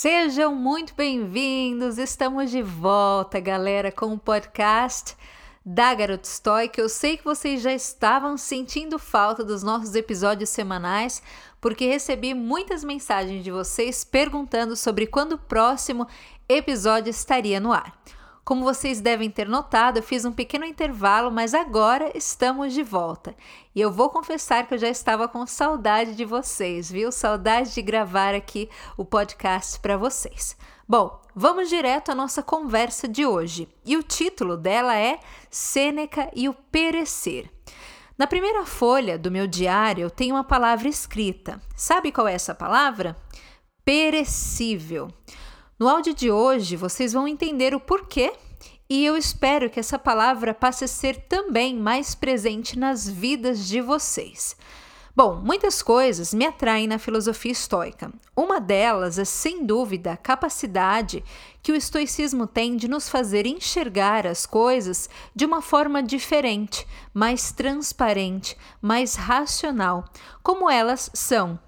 Sejam muito bem-vindos! Estamos de volta, galera, com o podcast da Garota Stoy, que eu sei que vocês já estavam sentindo falta dos nossos episódios semanais, porque recebi muitas mensagens de vocês perguntando sobre quando o próximo episódio estaria no ar. Como vocês devem ter notado, eu fiz um pequeno intervalo, mas agora estamos de volta. E eu vou confessar que eu já estava com saudade de vocês, viu? Saudade de gravar aqui o podcast para vocês. Bom, vamos direto à nossa conversa de hoje. E o título dela é Sêneca e o Perecer. Na primeira folha do meu diário eu tenho uma palavra escrita. Sabe qual é essa palavra? Perecível. No áudio de hoje vocês vão entender o porquê e eu espero que essa palavra passe a ser também mais presente nas vidas de vocês. Bom, muitas coisas me atraem na filosofia estoica. Uma delas é, sem dúvida, a capacidade que o estoicismo tem de nos fazer enxergar as coisas de uma forma diferente, mais transparente, mais racional, como elas são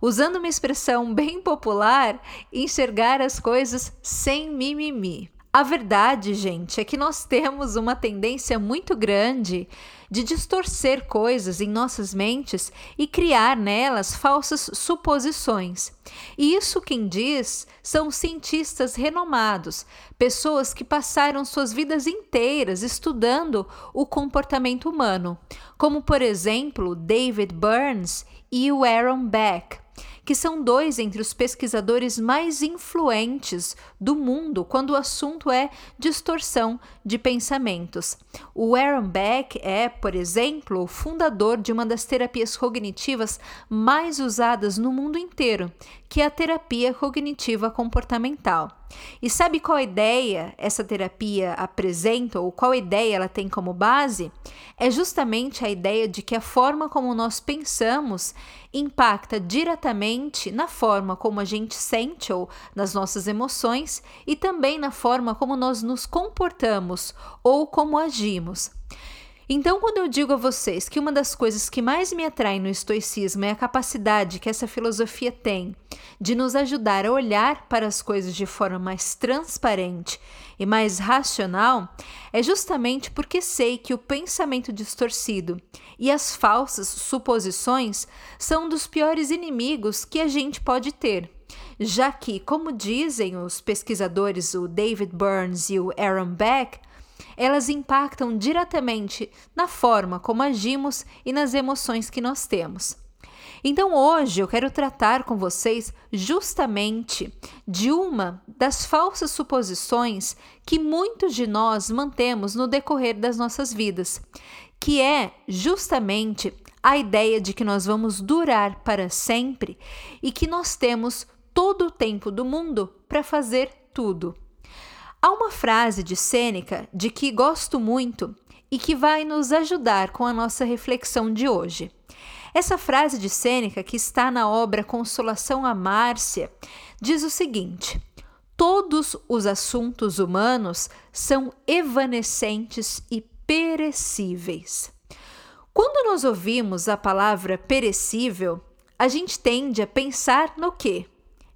usando uma expressão bem popular, enxergar as coisas sem mimimi. A verdade, gente, é que nós temos uma tendência muito grande de distorcer coisas em nossas mentes e criar nelas falsas suposições. E isso quem diz são cientistas renomados, pessoas que passaram suas vidas inteiras estudando o comportamento humano, como por exemplo David Burns e o Aaron Beck que são dois entre os pesquisadores mais influentes do mundo quando o assunto é distorção de pensamentos. O Aaron Beck é, por exemplo, o fundador de uma das terapias cognitivas mais usadas no mundo inteiro, que é a terapia cognitiva comportamental. E sabe qual ideia essa terapia apresenta ou qual ideia ela tem como base? É justamente a ideia de que a forma como nós pensamos impacta diretamente na forma como a gente sente ou nas nossas emoções e também na forma como nós nos comportamos ou como agimos. Então, quando eu digo a vocês que uma das coisas que mais me atrai no estoicismo é a capacidade que essa filosofia tem de nos ajudar a olhar para as coisas de forma mais transparente e mais racional, é justamente porque sei que o pensamento distorcido e as falsas suposições são um dos piores inimigos que a gente pode ter já que, como dizem os pesquisadores o David Burns e o Aaron Beck, elas impactam diretamente na forma como agimos e nas emoções que nós temos. Então hoje eu quero tratar com vocês justamente de uma das falsas suposições que muitos de nós mantemos no decorrer das nossas vidas, que é justamente a ideia de que nós vamos durar para sempre e que nós temos todo o tempo do mundo para fazer tudo. Há uma frase de Sêneca de que gosto muito e que vai nos ajudar com a nossa reflexão de hoje. Essa frase de Sêneca, que está na obra Consolação a Márcia, diz o seguinte: Todos os assuntos humanos são evanescentes e perecíveis. Quando nós ouvimos a palavra perecível, a gente tende a pensar no quê?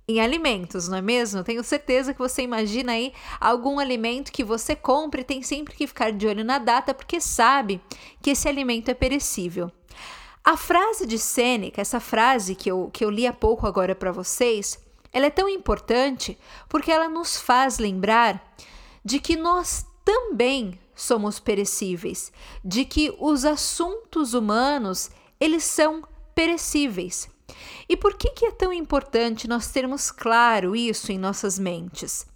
Em alimentos, não é mesmo? Tenho certeza que você imagina aí algum alimento que você compra e tem sempre que ficar de olho na data porque sabe que esse alimento é perecível. A frase de Sêneca, essa frase que eu, que eu li há pouco agora para vocês, ela é tão importante porque ela nos faz lembrar de que nós também somos perecíveis, de que os assuntos humanos, eles são perecíveis. E por que, que é tão importante nós termos claro isso em nossas mentes?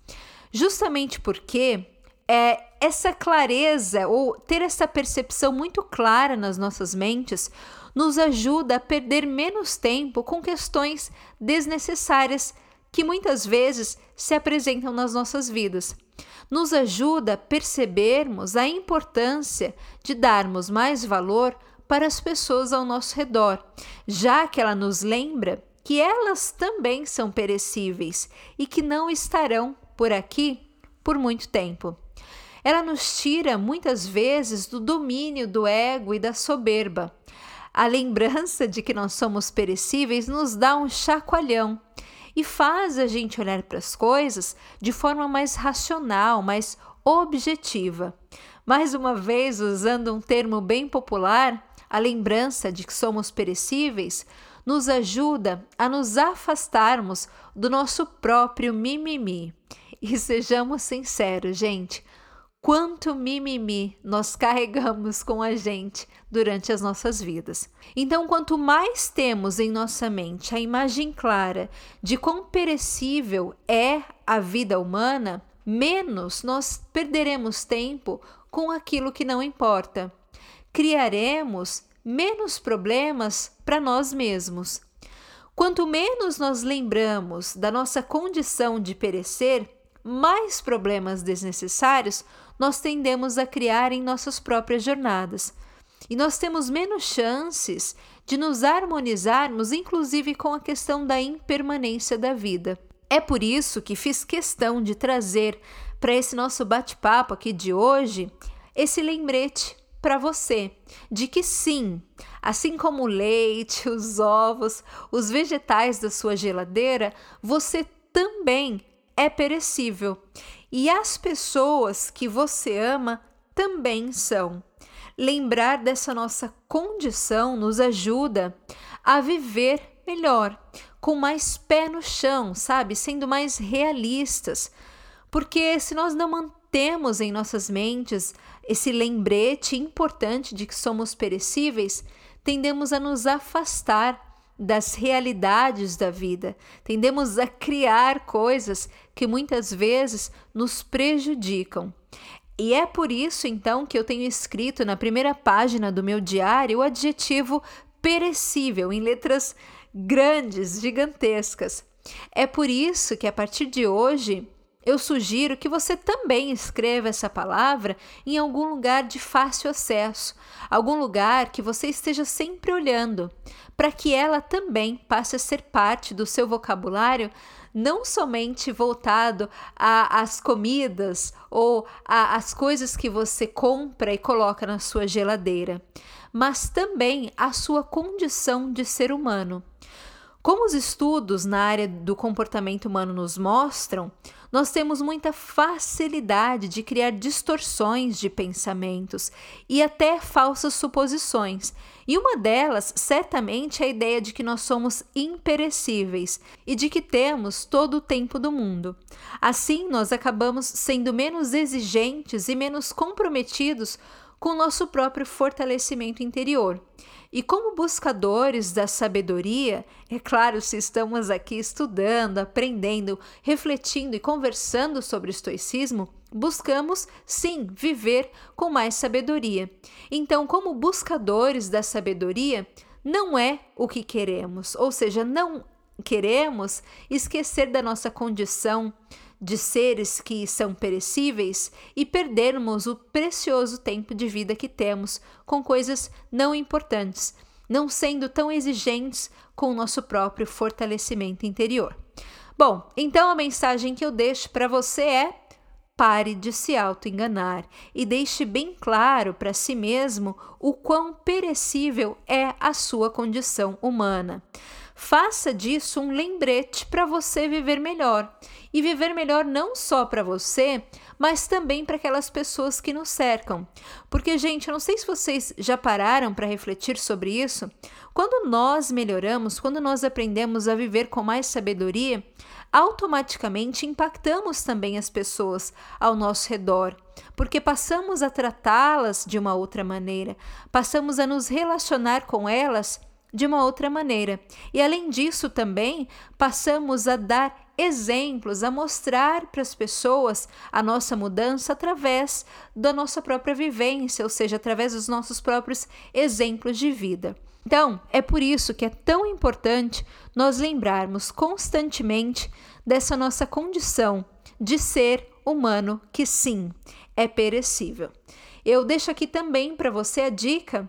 Justamente porque é essa clareza ou ter essa percepção muito clara nas nossas mentes nos ajuda a perder menos tempo com questões desnecessárias que muitas vezes se apresentam nas nossas vidas. Nos ajuda a percebermos a importância de darmos mais valor para as pessoas ao nosso redor, já que ela nos lembra que elas também são perecíveis e que não estarão por aqui por muito tempo. Ela nos tira muitas vezes do domínio do ego e da soberba. A lembrança de que nós somos perecíveis nos dá um chacoalhão e faz a gente olhar para as coisas de forma mais racional, mais objetiva. Mais uma vez, usando um termo bem popular, a lembrança de que somos perecíveis nos ajuda a nos afastarmos do nosso próprio mimimi. E sejamos sinceros, gente, quanto mimimi nós carregamos com a gente durante as nossas vidas. Então, quanto mais temos em nossa mente a imagem clara de quão perecível é a vida humana, menos nós perderemos tempo com aquilo que não importa. Criaremos menos problemas para nós mesmos. Quanto menos nós lembramos da nossa condição de perecer, mais problemas desnecessários nós tendemos a criar em nossas próprias jornadas. E nós temos menos chances de nos harmonizarmos, inclusive com a questão da impermanência da vida. É por isso que fiz questão de trazer para esse nosso bate-papo aqui de hoje esse lembrete para você de que sim, assim como o leite, os ovos, os vegetais da sua geladeira, você também é perecível. E as pessoas que você ama também são. Lembrar dessa nossa condição nos ajuda a viver melhor, com mais pé no chão, sabe? Sendo mais realistas. Porque se nós não temos em nossas mentes esse lembrete importante de que somos perecíveis, tendemos a nos afastar das realidades da vida, tendemos a criar coisas que muitas vezes nos prejudicam. E é por isso então que eu tenho escrito na primeira página do meu diário o adjetivo perecível em letras grandes, gigantescas. É por isso que a partir de hoje eu sugiro que você também escreva essa palavra em algum lugar de fácil acesso, algum lugar que você esteja sempre olhando, para que ela também passe a ser parte do seu vocabulário, não somente voltado às comidas ou às coisas que você compra e coloca na sua geladeira, mas também à sua condição de ser humano. Como os estudos na área do comportamento humano nos mostram, nós temos muita facilidade de criar distorções de pensamentos e até falsas suposições. E uma delas, certamente, é a ideia de que nós somos imperecíveis e de que temos todo o tempo do mundo. Assim, nós acabamos sendo menos exigentes e menos comprometidos com nosso próprio fortalecimento interior. E como buscadores da sabedoria, é claro, se estamos aqui estudando, aprendendo, refletindo e conversando sobre o estoicismo, buscamos sim viver com mais sabedoria. Então, como buscadores da sabedoria, não é o que queremos, ou seja, não queremos esquecer da nossa condição de seres que são perecíveis e perdermos o precioso tempo de vida que temos com coisas não importantes, não sendo tão exigentes com o nosso próprio fortalecimento interior. Bom, então a mensagem que eu deixo para você é: pare de se auto-enganar e deixe bem claro para si mesmo o quão perecível é a sua condição humana. Faça disso um lembrete para você viver melhor. E viver melhor não só para você, mas também para aquelas pessoas que nos cercam. Porque, gente, eu não sei se vocês já pararam para refletir sobre isso. Quando nós melhoramos, quando nós aprendemos a viver com mais sabedoria, automaticamente impactamos também as pessoas ao nosso redor, porque passamos a tratá-las de uma outra maneira, passamos a nos relacionar com elas de uma outra maneira. E além disso, também passamos a dar exemplos, a mostrar para as pessoas a nossa mudança através da nossa própria vivência, ou seja, através dos nossos próprios exemplos de vida. Então, é por isso que é tão importante nós lembrarmos constantemente dessa nossa condição de ser humano que sim, é perecível. Eu deixo aqui também para você a dica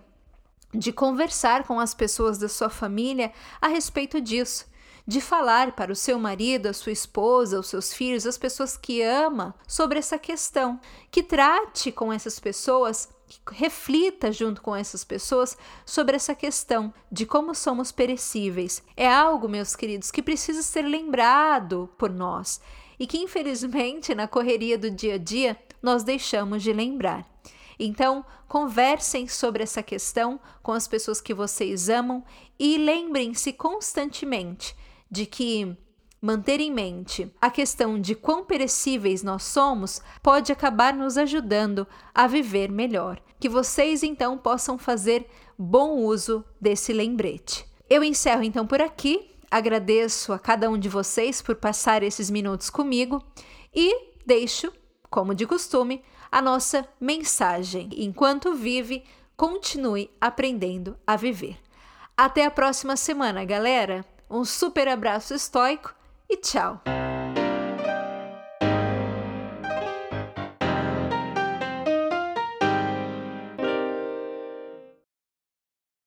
de conversar com as pessoas da sua família a respeito disso, de falar para o seu marido, a sua esposa, os seus filhos, as pessoas que ama sobre essa questão, que trate com essas pessoas reflita junto com essas pessoas sobre essa questão de como somos perecíveis. É algo, meus queridos, que precisa ser lembrado por nós e que, infelizmente, na correria do dia a dia, nós deixamos de lembrar. Então, conversem sobre essa questão com as pessoas que vocês amam e lembrem-se constantemente de que manter em mente a questão de quão perecíveis nós somos pode acabar nos ajudando a viver melhor. Que vocês então possam fazer bom uso desse lembrete. Eu encerro então por aqui. Agradeço a cada um de vocês por passar esses minutos comigo e deixo, como de costume, a nossa mensagem. Enquanto vive, continue aprendendo a viver. Até a próxima semana, galera. Um super abraço estoico e tchau!